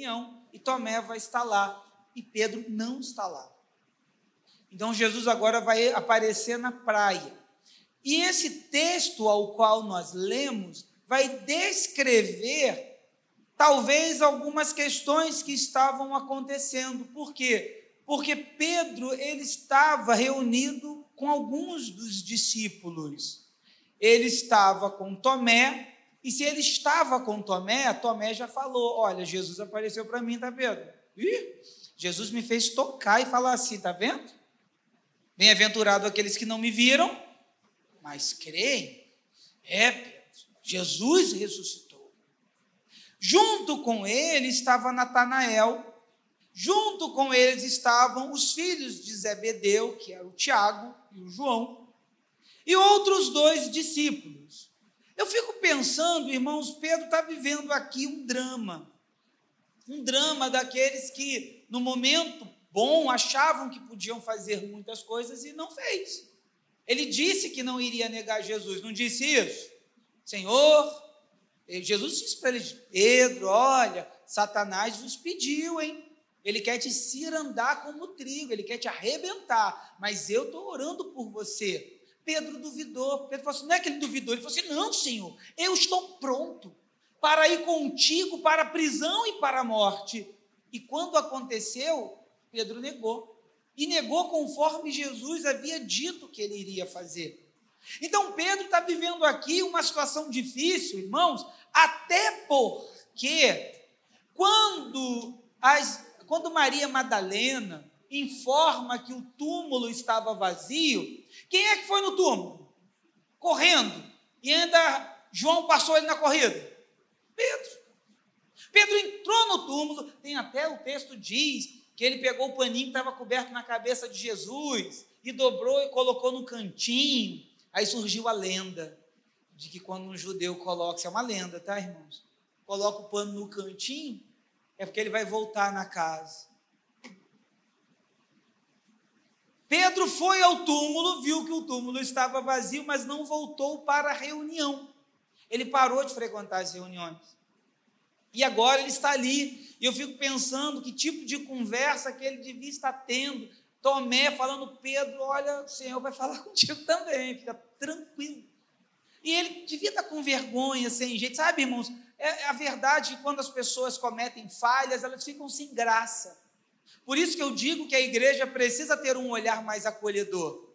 reunião e Tomé vai estar lá e Pedro não está lá. Então Jesus agora vai aparecer na praia. E esse texto ao qual nós lemos vai descrever talvez algumas questões que estavam acontecendo. Por quê? Porque Pedro ele estava reunido com alguns dos discípulos. Ele estava com Tomé, e se ele estava com Tomé, Tomé já falou: Olha, Jesus apareceu para mim, tá vendo? Ih, Jesus me fez tocar e falar assim, tá vendo? Bem-aventurado aqueles que não me viram, mas creem. É, Pedro, Jesus ressuscitou. Junto com ele estava Natanael, junto com eles estavam os filhos de Zebedeu, que era o Tiago e o João, e outros dois discípulos. Eu fico pensando, irmãos, Pedro está vivendo aqui um drama. Um drama daqueles que, no momento bom, achavam que podiam fazer muitas coisas e não fez. Ele disse que não iria negar Jesus, não disse isso? Senhor, Jesus disse para eles: Pedro, olha, Satanás vos pediu, hein? Ele quer te cirandar como trigo, ele quer te arrebentar, mas eu estou orando por você. Pedro duvidou. Pedro falou assim: não é que ele duvidou, ele falou assim: não, Senhor, eu estou pronto para ir contigo para a prisão e para a morte. E quando aconteceu, Pedro negou. E negou conforme Jesus havia dito que ele iria fazer. Então Pedro está vivendo aqui uma situação difícil, irmãos, até porque quando, as, quando Maria Madalena informa que o túmulo estava vazio, quem é que foi no túmulo? Correndo. E ainda João passou ele na corrida. Pedro. Pedro entrou no túmulo, tem até o texto diz que ele pegou o paninho que estava coberto na cabeça de Jesus e dobrou e colocou no cantinho. Aí surgiu a lenda de que quando um judeu coloca, isso é uma lenda, tá, irmãos? Coloca o pano no cantinho, é porque ele vai voltar na casa. Pedro foi ao túmulo, viu que o túmulo estava vazio, mas não voltou para a reunião. Ele parou de frequentar as reuniões. E agora ele está ali. E eu fico pensando que tipo de conversa que ele devia estar tendo. Tomé falando, Pedro, olha, o Senhor vai falar contigo também, fica tranquilo. E ele devia estar com vergonha, sem jeito. Sabe, irmãos, é, é a verdade que quando as pessoas cometem falhas, elas ficam sem graça. Por isso que eu digo que a igreja precisa ter um olhar mais acolhedor.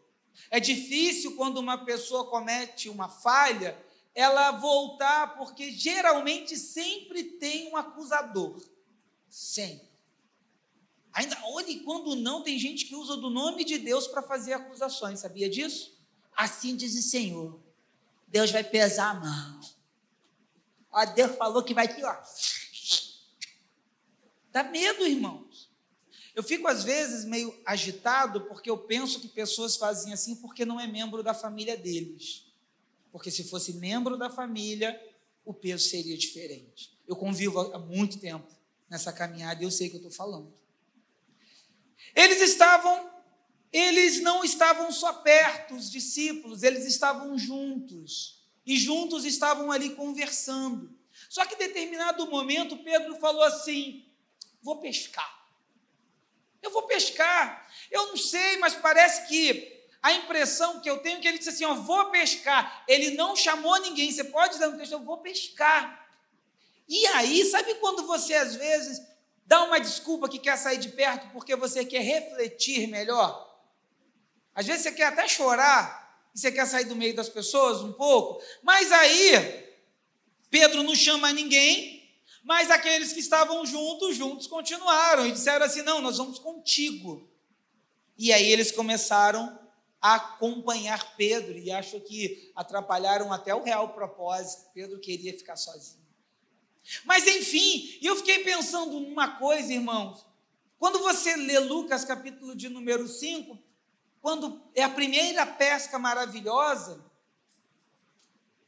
É difícil quando uma pessoa comete uma falha ela voltar, porque geralmente sempre tem um acusador. Sempre. Ainda, olhe, quando não, tem gente que usa do nome de Deus para fazer acusações, sabia disso? Assim diz o Senhor. Deus vai pesar a mão. Ó, Deus falou que vai aqui, ó. Dá medo, irmãos. Eu fico às vezes meio agitado porque eu penso que pessoas fazem assim porque não é membro da família deles porque se fosse membro da família, o peso seria diferente. Eu convivo há muito tempo nessa caminhada e eu sei que eu estou falando. Eles estavam, eles não estavam só perto, os discípulos, eles estavam juntos. E juntos estavam ali conversando. Só que em determinado momento, Pedro falou assim: Vou pescar. Eu vou pescar. Eu não sei, mas parece que a impressão que eu tenho é que ele disse assim: ó, vou pescar. Ele não chamou ninguém. Você pode dizer no texto, eu vou pescar. E aí, sabe quando você às vezes dá uma desculpa que quer sair de perto porque você quer refletir melhor? Às vezes você quer até chorar e você quer sair do meio das pessoas um pouco, mas aí Pedro não chama ninguém, mas aqueles que estavam juntos, juntos continuaram e disseram assim: não, nós vamos contigo. E aí eles começaram acompanhar Pedro e acho que atrapalharam até o real propósito. Pedro queria ficar sozinho. Mas enfim, eu fiquei pensando numa coisa, irmãos. Quando você lê Lucas capítulo de número 5, quando é a primeira pesca maravilhosa,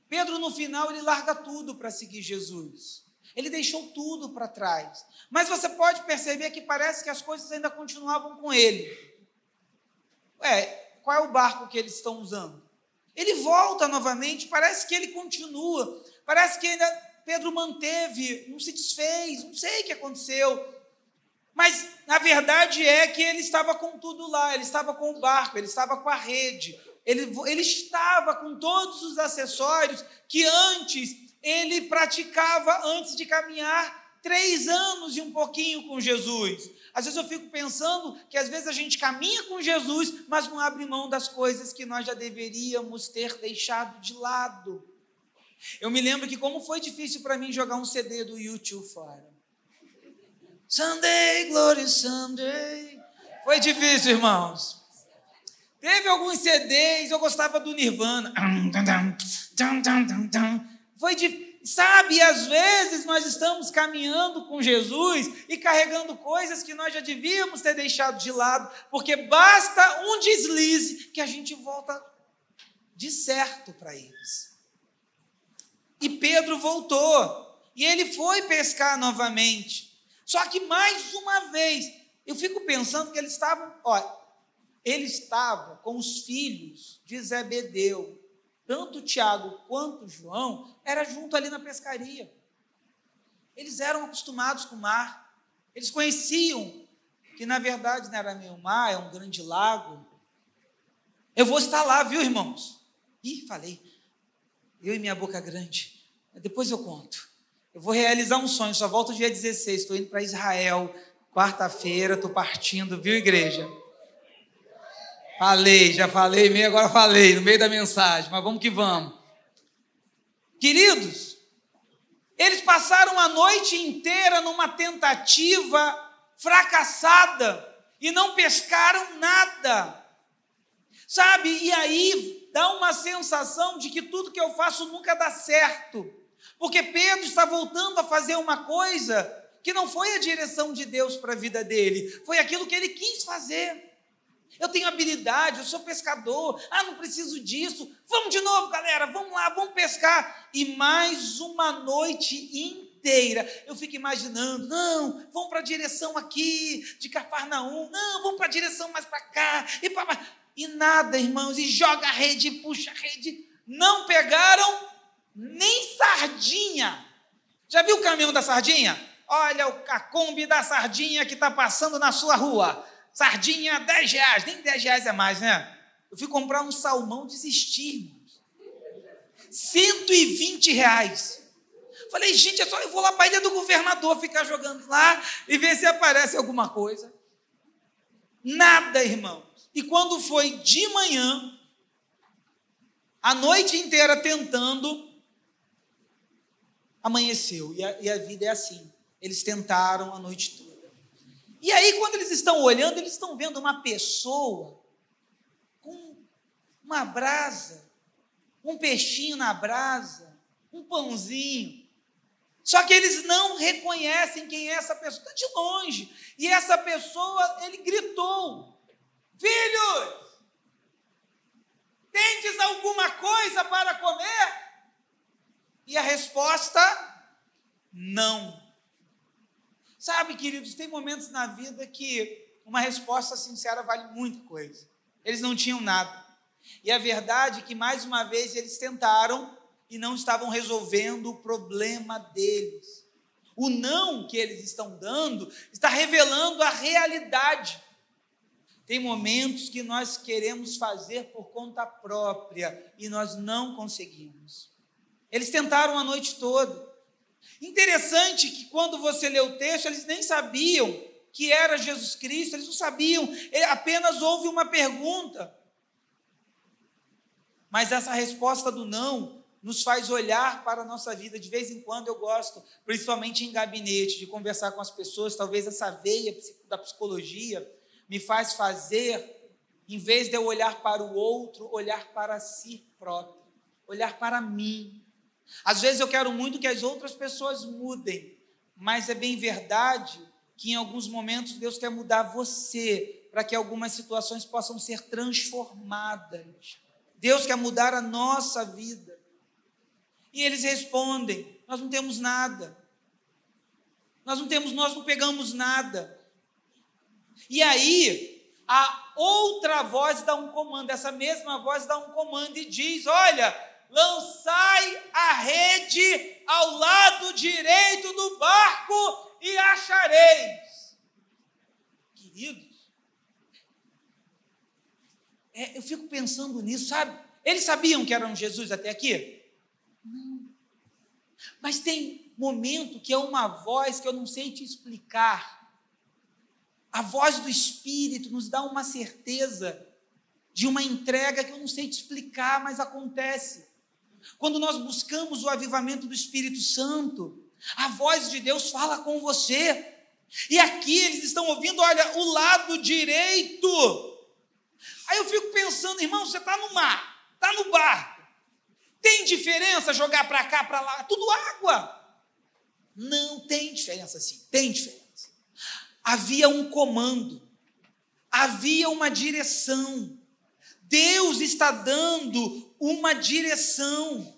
Pedro no final ele larga tudo para seguir Jesus. Ele deixou tudo para trás. Mas você pode perceber que parece que as coisas ainda continuavam com ele. É, qual é o barco que eles estão usando? Ele volta novamente, parece que ele continua, parece que ainda Pedro manteve, não se desfez, não sei o que aconteceu. Mas na verdade é que ele estava com tudo lá, ele estava com o barco, ele estava com a rede, ele, ele estava com todos os acessórios que antes ele praticava antes de caminhar três anos e um pouquinho com Jesus. Às vezes eu fico pensando que às vezes a gente caminha com Jesus, mas não abre mão das coisas que nós já deveríamos ter deixado de lado. Eu me lembro que como foi difícil para mim jogar um CD do YouTube fora. Sunday, glory Sunday. Foi difícil, irmãos. Teve alguns CDs, eu gostava do Nirvana. Foi difícil Sabe, às vezes nós estamos caminhando com Jesus e carregando coisas que nós já devíamos ter deixado de lado, porque basta um deslize que a gente volta de certo para eles. E Pedro voltou, e ele foi pescar novamente. Só que mais uma vez, eu fico pensando que eles estavam, olha, ele estava com os filhos de Zebedeu, tanto Tiago quanto João, era junto ali na pescaria. Eles eram acostumados com o mar. Eles conheciam que, na verdade, não era meio mar, é um grande lago. Eu vou estar lá, viu, irmãos? Ih, falei. Eu e minha boca grande. Depois eu conto. Eu vou realizar um sonho, só volto dia 16. Estou indo para Israel, quarta-feira, estou partindo, viu, igreja? Falei, já falei, meio agora falei, no meio da mensagem, mas vamos que vamos. Queridos, eles passaram a noite inteira numa tentativa fracassada e não pescaram nada. Sabe? E aí dá uma sensação de que tudo que eu faço nunca dá certo. Porque Pedro está voltando a fazer uma coisa que não foi a direção de Deus para a vida dele, foi aquilo que ele quis fazer. Eu tenho habilidade, eu sou pescador. Ah, não preciso disso. Vamos de novo, galera. Vamos lá, vamos pescar. E mais uma noite inteira eu fico imaginando: não, vamos para a direção aqui de Cafarnaum. Não, vamos para a direção mais para cá. E, pra... e nada, irmãos. E joga a rede, puxa a rede. Não pegaram nem sardinha. Já viu o caminhão da sardinha? Olha a Kombi da sardinha que está passando na sua rua. Sardinha, 10 reais, nem 10 reais é mais, né? Eu fui comprar um salmão, desisti, 120 reais. Falei, gente, é só eu vou lá para a ilha do governador ficar jogando lá e ver se aparece alguma coisa. Nada, irmãos. E quando foi de manhã, a noite inteira tentando, amanheceu. E a, e a vida é assim. Eles tentaram a noite toda. E aí, quando eles estão olhando, eles estão vendo uma pessoa com uma brasa, um peixinho na brasa, um pãozinho. Só que eles não reconhecem quem é essa pessoa, está de longe. E essa pessoa, ele gritou: Filhos, tendes alguma coisa para comer? E a resposta: não. Sabe, queridos, tem momentos na vida que uma resposta sincera vale muita coisa. Eles não tinham nada. E a verdade é que, mais uma vez, eles tentaram e não estavam resolvendo o problema deles. O não que eles estão dando está revelando a realidade. Tem momentos que nós queremos fazer por conta própria e nós não conseguimos. Eles tentaram a noite toda, Interessante que quando você lê o texto, eles nem sabiam que era Jesus Cristo, eles não sabiam, apenas houve uma pergunta. Mas essa resposta do não nos faz olhar para a nossa vida. De vez em quando eu gosto, principalmente em gabinete, de conversar com as pessoas. Talvez essa veia da psicologia me faz fazer, em vez de eu olhar para o outro, olhar para si próprio, olhar para mim. Às vezes eu quero muito que as outras pessoas mudem, mas é bem verdade que em alguns momentos Deus quer mudar você para que algumas situações possam ser transformadas. Deus quer mudar a nossa vida. E eles respondem: Nós não temos nada. Nós não temos, nós não pegamos nada. E aí, a outra voz dá um comando, essa mesma voz dá um comando e diz: Olha, lançai a rede ao lado direito do barco e achareis. Queridos, é, eu fico pensando nisso, sabe? Eles sabiam que eram Jesus até aqui? Não. Mas tem momento que é uma voz que eu não sei te explicar. A voz do Espírito nos dá uma certeza de uma entrega que eu não sei te explicar, mas acontece. Quando nós buscamos o avivamento do Espírito Santo, a voz de Deus fala com você. E aqui eles estão ouvindo, olha, o lado direito. Aí eu fico pensando, irmão, você está no mar, está no barco. Tem diferença jogar para cá, para lá? Tudo água. Não tem diferença sim, tem diferença. Havia um comando, havia uma direção. Deus está dando uma direção.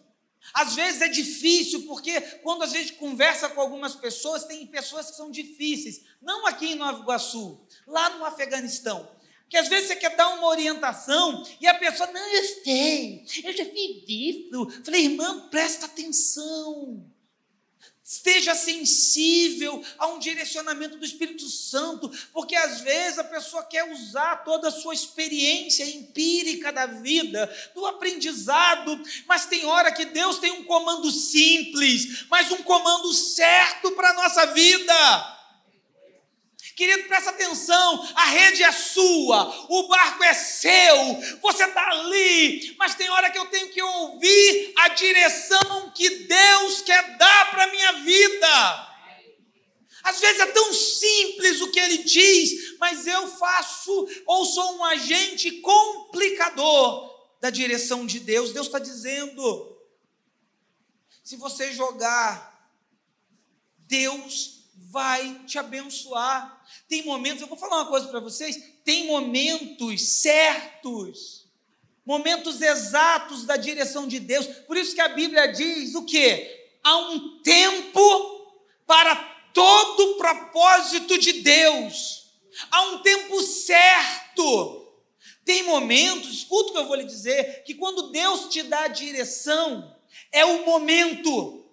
Às vezes é difícil, porque quando a gente conversa com algumas pessoas, tem pessoas que são difíceis, não aqui em Nova Iguaçu, lá no Afeganistão. Que às vezes você quer dar uma orientação e a pessoa, não, eu sei, eu já fiz isso. Falei, irmão, presta atenção. Esteja sensível a um direcionamento do Espírito Santo, porque às vezes a pessoa quer usar toda a sua experiência empírica da vida, do aprendizado, mas tem hora que Deus tem um comando simples, mas um comando certo para a nossa vida. Querido, presta atenção: a rede é sua, o barco é seu, você está ali, mas tem hora que eu tenho que ouvir a direção que Deus quer dar para a minha vida. Às vezes é tão simples o que ele diz, mas eu faço ou sou um agente complicador da direção de Deus. Deus está dizendo: se você jogar, Deus vai te abençoar. Tem momentos, eu vou falar uma coisa para vocês, tem momentos certos, momentos exatos da direção de Deus. Por isso que a Bíblia diz o quê? Há um tempo para todo o propósito de Deus. Há um tempo certo. Tem momentos, escuta o que eu vou lhe dizer, que quando Deus te dá a direção, é o momento,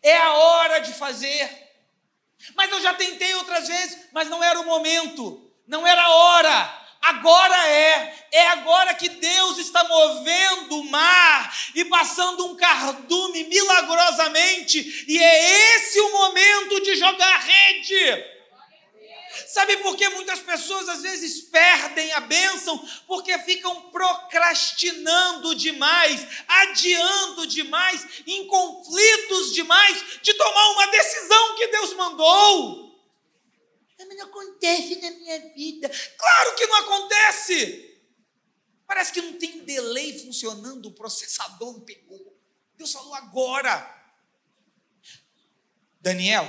é a hora de fazer. Mas eu já tentei outras vezes, mas não era o momento, não era a hora. Agora é, é agora que Deus está movendo o mar e passando um cardume milagrosamente, e é esse o momento de jogar rede. Sabe por que muitas pessoas às vezes perdem a bênção? Porque ficam procrastinando demais, adiando demais, em conflitos demais, de tomar uma decisão que Deus mandou. Mas não acontece na minha vida. Claro que não acontece. Parece que não tem delay funcionando, o processador não pegou. Deus falou agora. Daniel,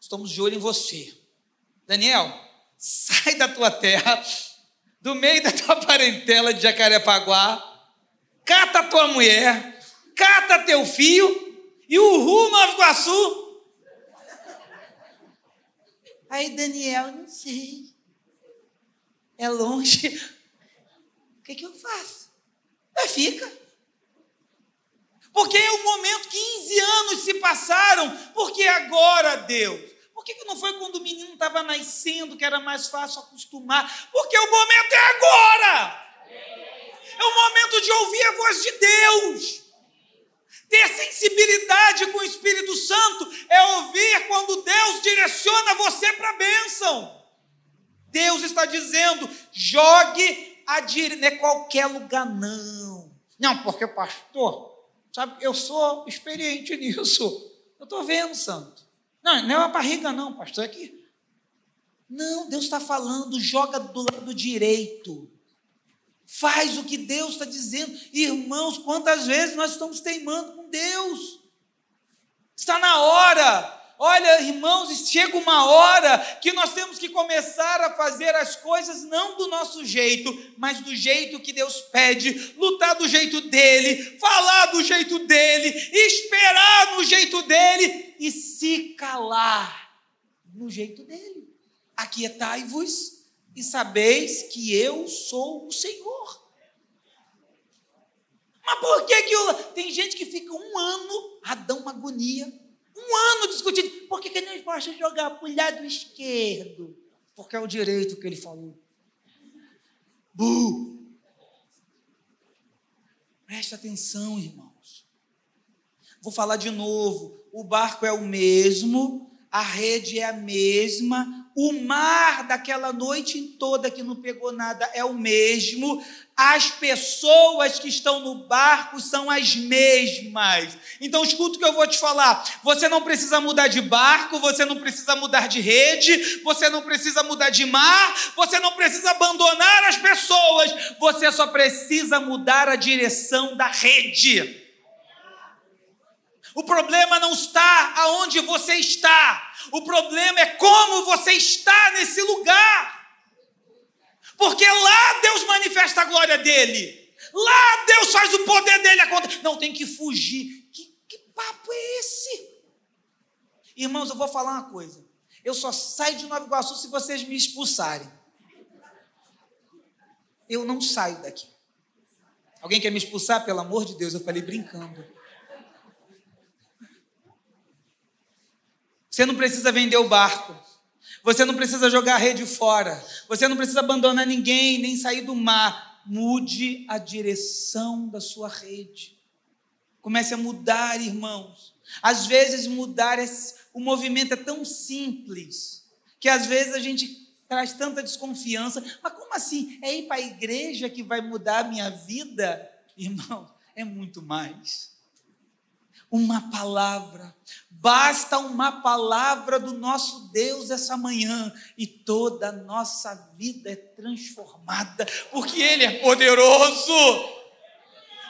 estamos de olho em você. Daniel, sai da tua terra, do meio da tua parentela de Jacarepaguá, cata tua mulher, cata teu filho e o rumo Nova Iguaçu. Aí Daniel, não sei, é longe, o que, que eu faço? É, fica. Porque é o momento, 15 anos se passaram, porque agora, Deus, por que, que não foi quando o menino estava nascendo que era mais fácil acostumar? Porque o momento é agora! É o momento de ouvir a voz de Deus. Ter sensibilidade com o Espírito Santo é ouvir quando Deus direciona você para a bênção. Deus está dizendo: jogue a direita, não é qualquer lugar, não. Não, porque, pastor, sabe, eu sou experiente nisso. Eu estou vendo, santo. Não, não é uma barriga, não, pastor, é aqui. Não, Deus está falando, joga do lado direito. Faz o que Deus está dizendo. Irmãos, quantas vezes nós estamos teimando com Deus? Está na hora. Olha, irmãos, chega uma hora que nós temos que começar a fazer as coisas não do nosso jeito, mas do jeito que Deus pede, lutar do jeito dele, falar do jeito dele, esperar no jeito dele e se calar no jeito dele. Aquietai-vos e sabeis que eu sou o Senhor. Mas por que que o... tem gente que fica um ano a dar uma agonia? Um ano discutindo. Por que, que ele não gosta de jogar para o lado esquerdo? Porque é o direito que ele falou. Bu! Preste atenção, irmãos. Vou falar de novo. O barco é o mesmo, a rede é a mesma, o mar daquela noite toda que não pegou nada é o mesmo, as pessoas que estão no barco são as mesmas. Então, escuta o que eu vou te falar. Você não precisa mudar de barco, você não precisa mudar de rede, você não precisa mudar de mar, você não precisa abandonar as pessoas, você só precisa mudar a direção da rede. O problema não está aonde você está, o problema é como você está nesse lugar. Porque lá Deus manifesta a glória dele. Lá Deus faz o poder dele acontecer. Não, tem que fugir. Que, que papo é esse? Irmãos, eu vou falar uma coisa. Eu só saio de Nova Iguaçu se vocês me expulsarem. Eu não saio daqui. Alguém quer me expulsar? Pelo amor de Deus, eu falei brincando. Você não precisa vender o barco. Você não precisa jogar a rede fora. Você não precisa abandonar ninguém, nem sair do mar. Mude a direção da sua rede. Comece a mudar, irmãos. Às vezes mudar é, o movimento é tão simples que às vezes a gente traz tanta desconfiança. Mas como assim? É ir para a igreja que vai mudar a minha vida? Irmão, é muito mais uma palavra. Basta uma palavra do nosso Deus essa manhã e toda a nossa vida é transformada, porque Ele é poderoso.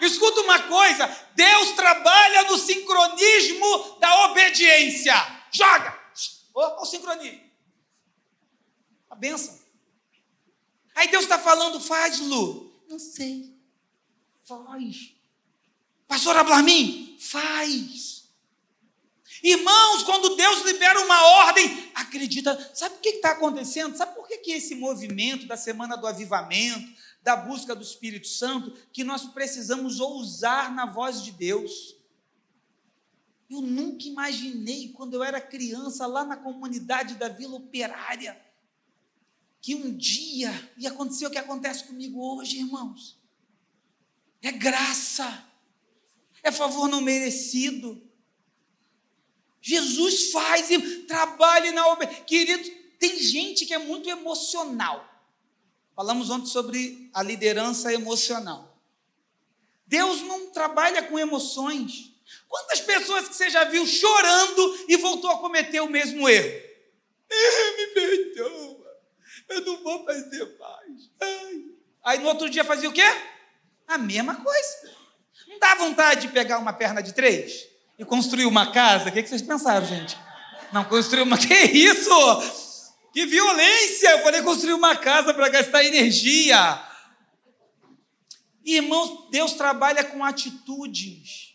Escuta uma coisa: Deus trabalha no sincronismo da obediência. Joga! Olha o sincronismo. A benção. Aí Deus está falando, faz, Lu. Não sei. Faz. Pastor Ablamin, faz. Irmãos, quando Deus libera uma ordem, acredita. Sabe o que está acontecendo? Sabe por que, que esse movimento da semana do avivamento, da busca do Espírito Santo, que nós precisamos ousar na voz de Deus? Eu nunca imaginei, quando eu era criança, lá na comunidade da Vila Operária, que um dia ia acontecer o que acontece comigo hoje, irmãos. É graça é favor não merecido. Jesus faz e trabalha na obra. Querido, tem gente que é muito emocional. Falamos ontem sobre a liderança emocional. Deus não trabalha com emoções. Quantas pessoas que você já viu chorando e voltou a cometer o mesmo erro? me perdoa, eu não vou fazer mais. Ai. Aí no outro dia fazia o quê? A mesma coisa. Não dá vontade de pegar uma perna de três e construir uma casa? O que, vocês pensaram, gente? Não, construir uma. Que isso? Que violência! Eu falei construir uma casa para gastar energia. Irmãos, Deus trabalha com atitudes.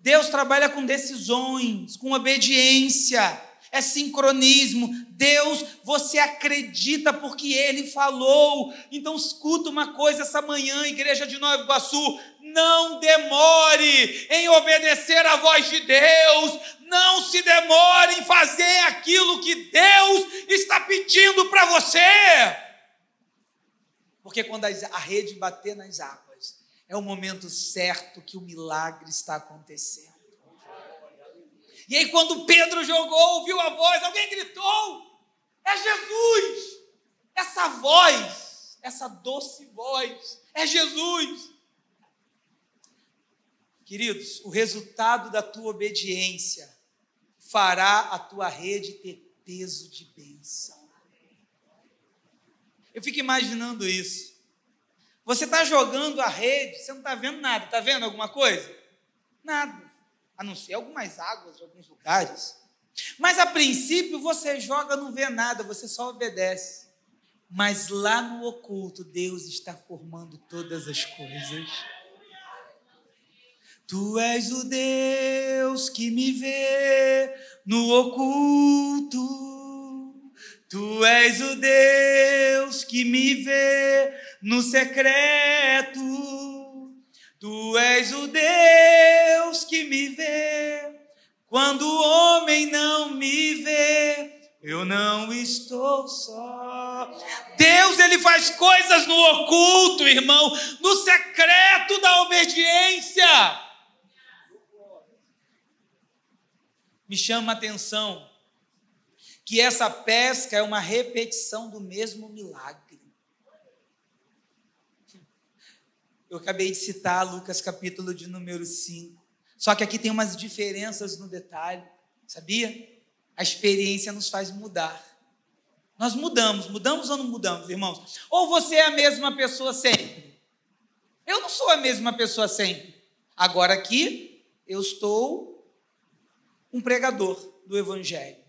Deus trabalha com decisões, com obediência é sincronismo. Deus, você acredita porque Ele falou. Então, escuta uma coisa essa manhã, igreja de Nova Iguaçu: não demore em obedecer a voz de Deus, não se demore em fazer aquilo que Deus está pedindo para você. Porque quando a rede bater nas águas, é o momento certo que o milagre está acontecendo. E aí, quando Pedro jogou, ouviu a voz, alguém gritou: É Jesus! Essa voz, essa doce voz, é Jesus. Queridos, o resultado da tua obediência fará a tua rede ter peso de bênção. Eu fico imaginando isso. Você está jogando a rede, você não está vendo nada. Está vendo alguma coisa? Nada a não ser algumas águas de alguns lugares. Mas a princípio você joga, não vê nada, você só obedece. Mas lá no oculto, Deus está formando todas as coisas. Tu és o Deus que me vê no oculto. Tu és o Deus que me vê no secreto. Tu és o Deus que me vê, quando o homem não me vê, eu não estou só. Deus, ele faz coisas no oculto, irmão, no secreto da obediência. Me chama a atenção que essa pesca é uma repetição do mesmo milagre. Eu acabei de citar Lucas capítulo de número 5. Só que aqui tem umas diferenças no detalhe, sabia? A experiência nos faz mudar. Nós mudamos, mudamos ou não mudamos, irmãos? Ou você é a mesma pessoa sempre? Eu não sou a mesma pessoa sempre. Agora aqui, eu estou um pregador do Evangelho.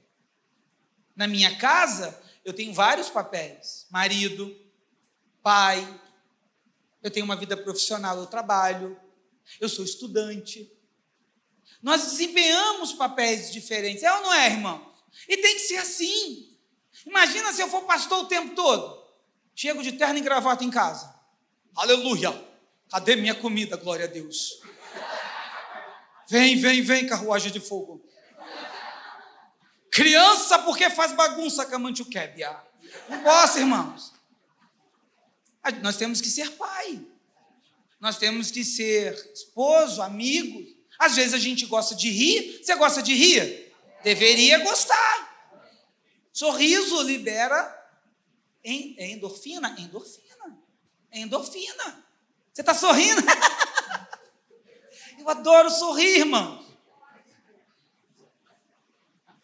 Na minha casa, eu tenho vários papéis: marido, pai, eu tenho uma vida profissional, eu trabalho, eu sou estudante, nós desempenhamos papéis diferentes, é ou não é, irmão? E tem que ser assim. Imagina se eu for pastor o tempo todo. Chego de terno e gravata em casa. Aleluia! Cadê minha comida, glória a Deus? Vem, vem, vem, carruagem de fogo. Criança, porque faz bagunça, Camantiukébia. Não posso, irmãos. Nós temos que ser pai. Nós temos que ser esposo, amigo. Às vezes a gente gosta de rir. Você gosta de rir? Deveria gostar. Sorriso libera endorfina, endorfina, endorfina. Você está sorrindo? Eu adoro sorrir, irmão.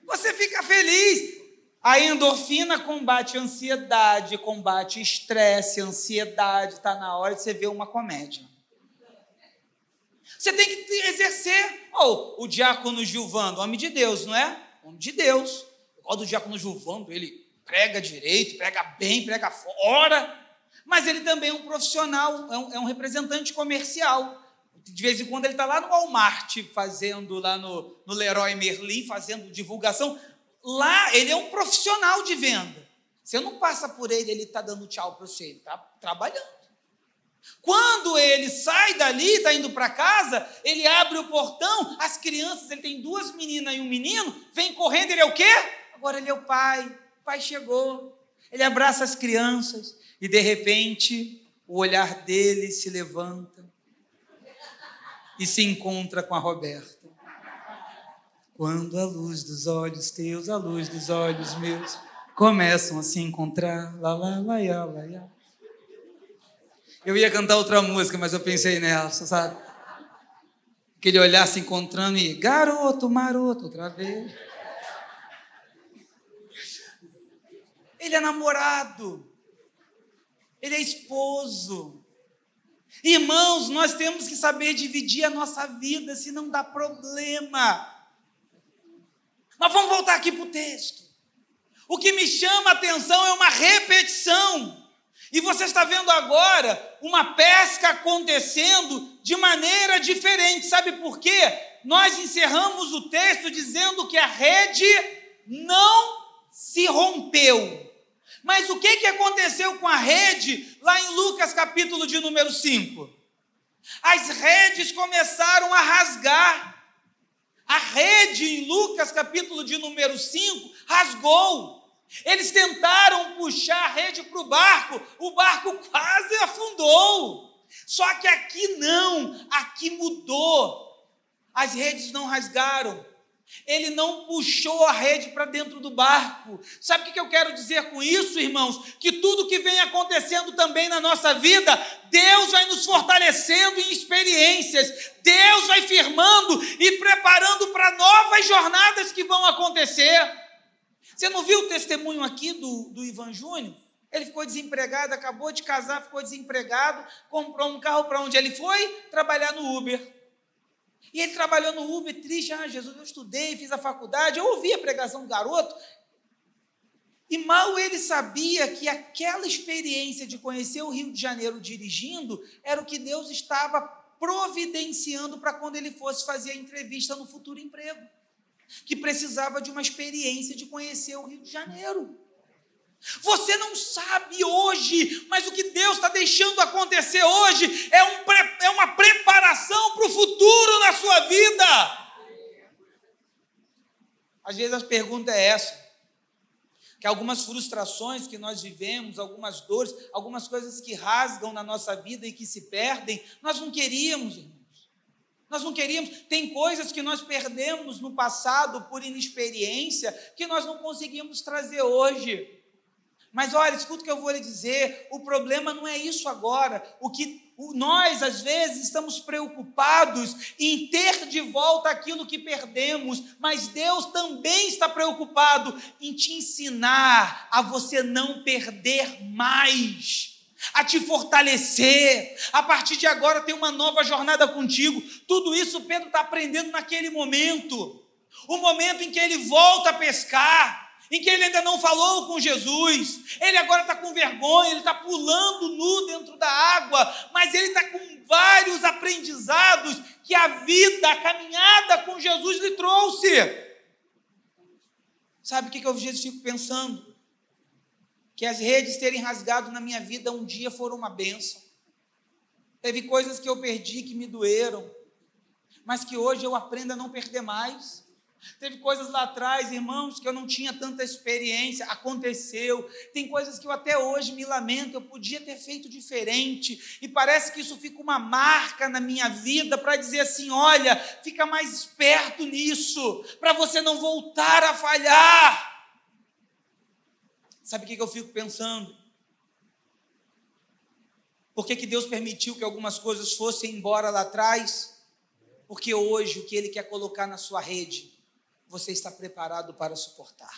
Você fica feliz. A endorfina combate ansiedade, combate estresse, ansiedade. Está na hora de você ver uma comédia. Você tem que exercer. Oh, o diácono Gilvando, homem de Deus, não é? Homem de Deus. Igual do diácono Gilvando, ele prega direito, prega bem, prega fora. Mas ele também é um profissional, é um, é um representante comercial. De vez em quando ele está lá no Walmart, fazendo lá no, no Leroy Merlin, fazendo divulgação. Lá ele é um profissional de venda. Você não passa por ele, ele está dando tchau para você, ele está trabalhando. Quando ele sai dali, está indo para casa, ele abre o portão, as crianças, ele tem duas meninas e um menino, vem correndo, ele é o quê? Agora ele é o pai, o pai chegou, ele abraça as crianças e de repente o olhar dele se levanta e se encontra com a Roberta. Quando a luz dos olhos teus, a luz dos olhos meus começam a se encontrar, lá, lá, lá, lá, lá, lá. Eu ia cantar outra música, mas eu pensei nessa, sabe? Aquele olhar se encontrando e garoto, maroto, outra vez. Ele é namorado. Ele é esposo. Irmãos, nós temos que saber dividir a nossa vida, senão dá problema. Mas vamos voltar aqui para o texto. O que me chama a atenção é uma repetição. E você está vendo agora uma pesca acontecendo de maneira diferente. Sabe por quê? Nós encerramos o texto dizendo que a rede não se rompeu. Mas o que, que aconteceu com a rede lá em Lucas capítulo de número 5? As redes começaram a rasgar. A rede em Lucas capítulo de número 5 rasgou. Eles tentaram puxar a rede para o barco, o barco quase afundou. Só que aqui não, aqui mudou. As redes não rasgaram. Ele não puxou a rede para dentro do barco. Sabe o que eu quero dizer com isso, irmãos? Que tudo que vem acontecendo também na nossa vida, Deus vai nos fortalecendo em experiências, Deus vai firmando e preparando para novas jornadas que vão acontecer. Você não viu o testemunho aqui do, do Ivan Júnior? Ele ficou desempregado, acabou de casar, ficou desempregado, comprou um carro para onde ele foi? Trabalhar no Uber. E ele trabalhou no Uber, triste, ah, Jesus, eu estudei, fiz a faculdade, eu ouvi a pregação do garoto. E mal ele sabia que aquela experiência de conhecer o Rio de Janeiro dirigindo era o que Deus estava providenciando para quando ele fosse fazer a entrevista no futuro emprego que precisava de uma experiência de conhecer o Rio de Janeiro. Você não sabe hoje, mas o que Deus está deixando acontecer hoje é, um, é uma preparação para o futuro na sua vida. Às vezes a pergunta é essa: que algumas frustrações que nós vivemos, algumas dores, algumas coisas que rasgam na nossa vida e que se perdem, nós não queríamos, irmãos. Nós não queríamos. Tem coisas que nós perdemos no passado por inexperiência que nós não conseguimos trazer hoje. Mas olha, escuta o que eu vou lhe dizer: o problema não é isso agora. O que nós, às vezes, estamos preocupados em ter de volta aquilo que perdemos, mas Deus também está preocupado em te ensinar a você não perder mais a te fortalecer. A partir de agora tem uma nova jornada contigo. Tudo isso Pedro está aprendendo naquele momento. O momento em que ele volta a pescar em que ele ainda não falou com Jesus, ele agora está com vergonha, ele está pulando nu dentro da água, mas ele está com vários aprendizados que a vida, a caminhada com Jesus lhe trouxe. Sabe o que, eu às vezes fico pensando? Que as redes terem rasgado na minha vida um dia foram uma benção. Teve coisas que eu perdi que me doeram, mas que hoje eu aprendo a não perder mais. Teve coisas lá atrás, irmãos, que eu não tinha tanta experiência, aconteceu. Tem coisas que eu até hoje me lamento, eu podia ter feito diferente. E parece que isso fica uma marca na minha vida para dizer assim: olha, fica mais esperto nisso, para você não voltar a falhar. Sabe o que eu fico pensando? Por que, que Deus permitiu que algumas coisas fossem embora lá atrás? Porque hoje o que Ele quer colocar na sua rede você está preparado para suportar.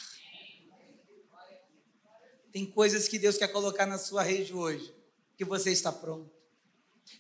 Tem coisas que Deus quer colocar na sua rede hoje, que você está pronto.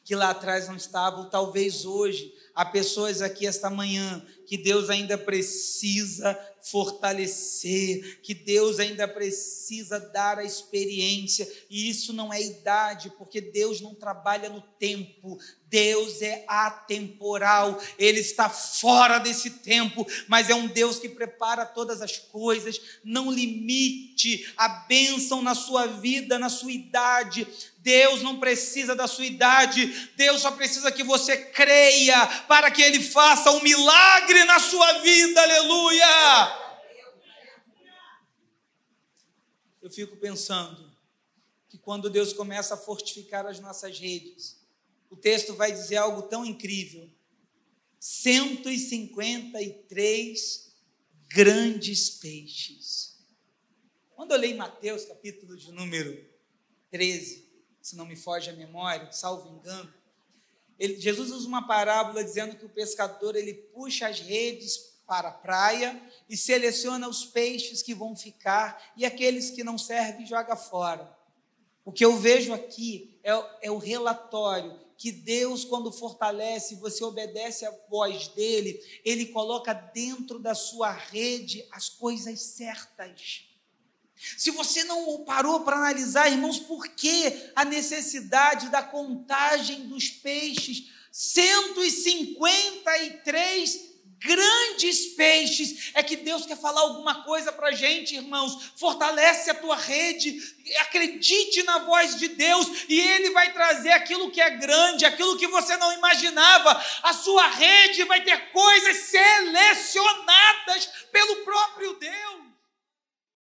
Que lá atrás não estavam, talvez hoje há pessoas aqui esta manhã que Deus ainda precisa fortalecer, que Deus ainda precisa dar a experiência, e isso não é idade, porque Deus não trabalha no tempo, Deus é atemporal, Ele está fora desse tempo, mas é um Deus que prepara todas as coisas, não limite a bênção na sua vida, na sua idade. Deus não precisa da sua idade, Deus só precisa que você creia para que Ele faça um milagre na sua vida, aleluia. Eu fico pensando que quando Deus começa a fortificar as nossas redes, o texto vai dizer algo tão incrível. 153 grandes peixes. Quando eu leio Mateus, capítulo de número 13, se não me foge a memória, salvo engano, ele, Jesus usa uma parábola dizendo que o pescador ele puxa as redes para a praia e seleciona os peixes que vão ficar e aqueles que não servem joga fora. O que eu vejo aqui é, é o relatório que Deus, quando fortalece, você obedece à voz dele, ele coloca dentro da sua rede as coisas certas. Se você não parou para analisar, irmãos, por que a necessidade da contagem dos peixes? 153 grandes peixes. É que Deus quer falar alguma coisa para a gente, irmãos. Fortalece a tua rede, acredite na voz de Deus e Ele vai trazer aquilo que é grande, aquilo que você não imaginava. A sua rede vai ter coisas selecionadas pelo próprio Deus.